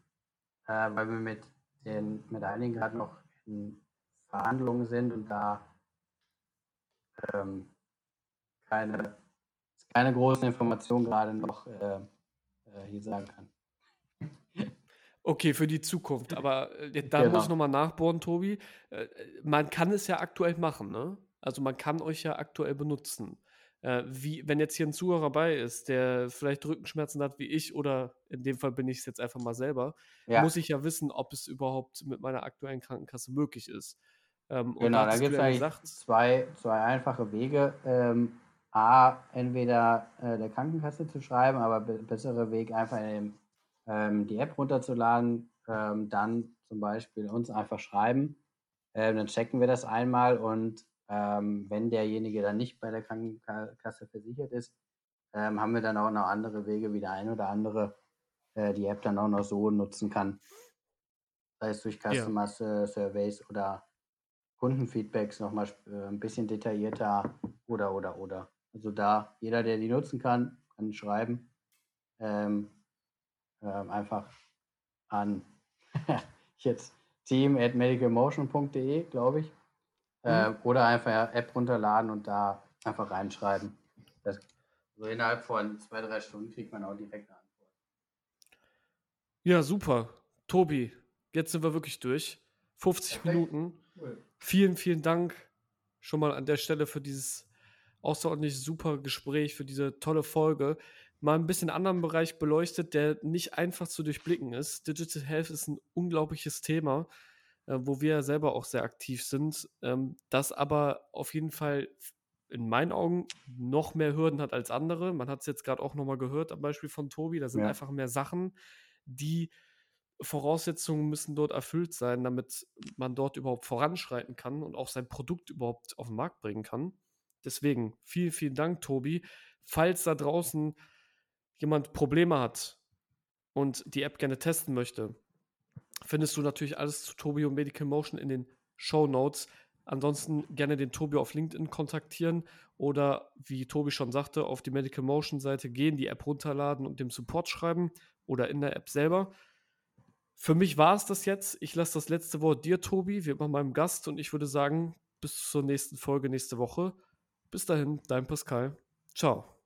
äh, weil wir mit, den, mit einigen gerade noch in Verhandlungen sind und da ähm, keine, keine großen Informationen gerade noch äh, äh, hier sagen kann. Okay, für die Zukunft. Aber äh, da genau. muss ich nochmal nachbohren, Tobi. Äh, man kann es ja aktuell machen, ne? Also man kann euch ja aktuell benutzen. Äh, wie, wenn jetzt hier ein Zuhörer dabei ist, der vielleicht Rückenschmerzen hat wie ich, oder in dem Fall bin ich es jetzt einfach mal selber, ja. muss ich ja wissen, ob es überhaupt mit meiner aktuellen Krankenkasse möglich ist. Ähm, genau, da gibt es eigentlich zwei, zwei einfache Wege. Ähm, A, entweder äh, der Krankenkasse zu schreiben, aber bessere Weg einfach in, ähm, die App runterzuladen, ähm, dann zum Beispiel uns einfach schreiben. Ähm, dann checken wir das einmal und ähm, wenn derjenige dann nicht bei der Krankenkasse versichert ist, haben wir dann auch noch andere Wege, wie der ein oder andere äh, die App dann auch noch so nutzen kann. Sei es durch Customer ja. Surveys oder Kundenfeedbacks nochmal äh, ein bisschen detaillierter oder, oder, oder. Also da, jeder, der die nutzen kann, kann schreiben. Ähm, ähm, einfach an jetzt team at medicalmotion.de, glaube ich. Äh, mhm. Oder einfach App runterladen und da einfach reinschreiben. Das, so innerhalb von zwei, drei Stunden kriegt man auch direkt eine Antwort. Ja, super. Tobi, jetzt sind wir wirklich durch. 50 Perfekt. Minuten. Cool. Vielen, vielen Dank schon mal an der Stelle für dieses außerordentlich super Gespräch, für diese tolle Folge. Mal ein bisschen anderen Bereich beleuchtet, der nicht einfach zu durchblicken ist. Digital Health ist ein unglaubliches Thema, äh, wo wir selber auch sehr aktiv sind, ähm, das aber auf jeden Fall in meinen Augen noch mehr Hürden hat als andere. Man hat es jetzt gerade auch nochmal gehört am Beispiel von Tobi. Da sind ja. einfach mehr Sachen, die Voraussetzungen müssen dort erfüllt sein, damit man dort überhaupt voranschreiten kann und auch sein Produkt überhaupt auf den Markt bringen kann. Deswegen vielen, vielen Dank, Tobi. Falls da draußen jemand Probleme hat und die App gerne testen möchte, findest du natürlich alles zu Tobi und Medical Motion in den Show Notes. Ansonsten gerne den Tobi auf LinkedIn kontaktieren oder wie Tobi schon sagte, auf die Medical Motion Seite gehen, die App runterladen und dem Support schreiben oder in der App selber. Für mich war es das jetzt. Ich lasse das letzte Wort dir, Tobi, wie immer meinem Gast und ich würde sagen, bis zur nächsten Folge nächste Woche. Bis dahin, dein Pascal. Ciao.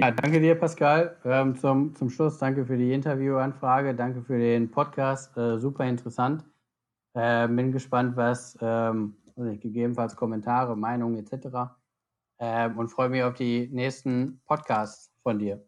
Ja, danke dir, Pascal. Ähm, zum, zum Schluss danke für die Interviewanfrage, danke für den Podcast, äh, super interessant. Äh, bin gespannt, was ähm, gegebenenfalls Kommentare, Meinungen etc. Äh, und freue mich auf die nächsten Podcasts von dir.